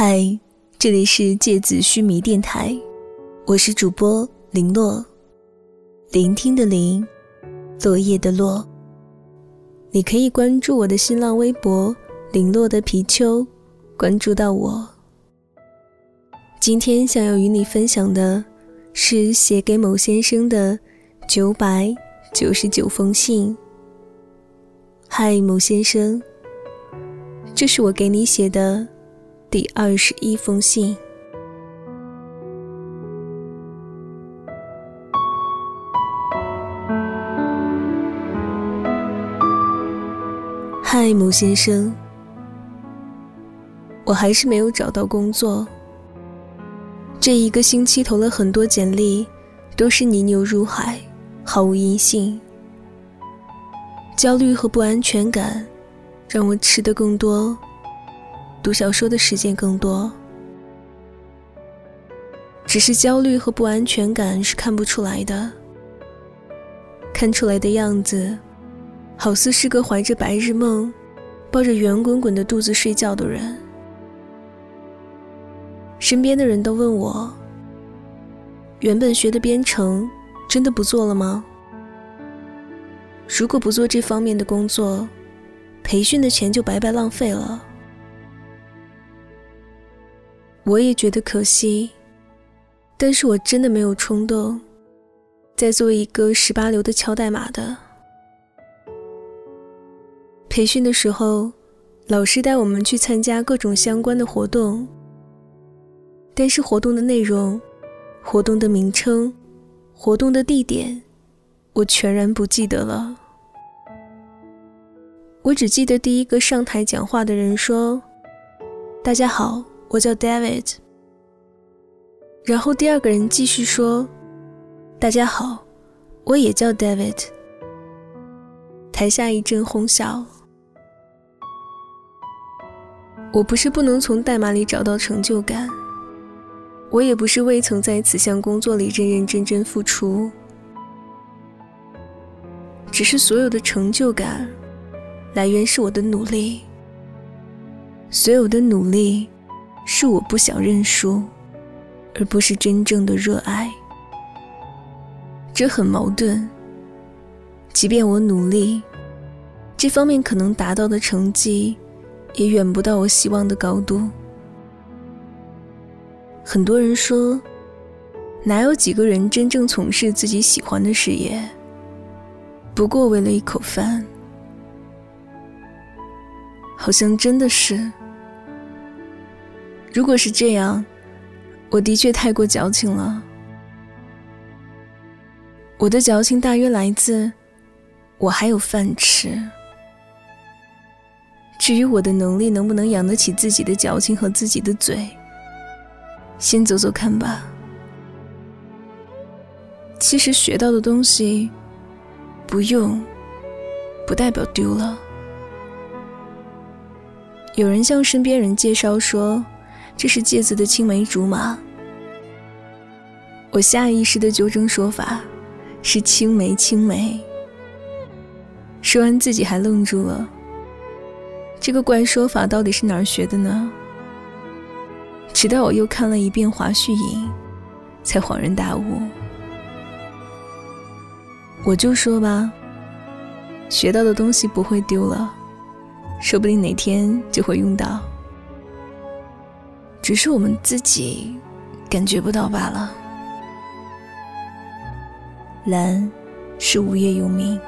嗨，这里是芥子须弥电台，我是主播林洛，聆听的聆，落叶的落。你可以关注我的新浪微博“林洛的皮丘”，关注到我。今天想要与你分享的是写给某先生的九百九十九封信。嗨，某先生，这是我给你写的。第二十一封信。嗨，某先生，我还是没有找到工作。这一个星期投了很多简历，都是泥牛入海，毫无音信。焦虑和不安全感，让我吃的更多。读小说的时间更多，只是焦虑和不安全感是看不出来的。看出来的样子，好似是个怀着白日梦、抱着圆滚滚的肚子睡觉的人。身边的人都问我：原本学的编程，真的不做了吗？如果不做这方面的工作，培训的钱就白白浪费了。我也觉得可惜，但是我真的没有冲动再做一个十八流的敲代码的。培训的时候，老师带我们去参加各种相关的活动，但是活动的内容、活动的名称、活动的地点，我全然不记得了。我只记得第一个上台讲话的人说：“大家好。”我叫 David，然后第二个人继续说：“大家好，我也叫 David。”台下一阵哄笑。我不是不能从代码里找到成就感，我也不是未曾在此项工作里认认真真付出，只是所有的成就感来源是我的努力，所有的努力。是我不想认输，而不是真正的热爱。这很矛盾。即便我努力，这方面可能达到的成绩，也远不到我希望的高度。很多人说，哪有几个人真正从事自己喜欢的事业？不过为了一口饭，好像真的是。如果是这样，我的确太过矫情了。我的矫情大约来自我还有饭吃。至于我的能力能不能养得起自己的矫情和自己的嘴，先走走看吧。其实学到的东西不用，不代表丢了。有人向身边人介绍说。这是芥子的青梅竹马。我下意识的纠正说法是青梅青梅。说完自己还愣住了。这个怪说法到底是哪儿学的呢？直到我又看了一遍华胥引，才恍然大悟。我就说吧，学到的东西不会丢了，说不定哪天就会用到。只是我们自己感觉不到罢了。蓝是无业游民。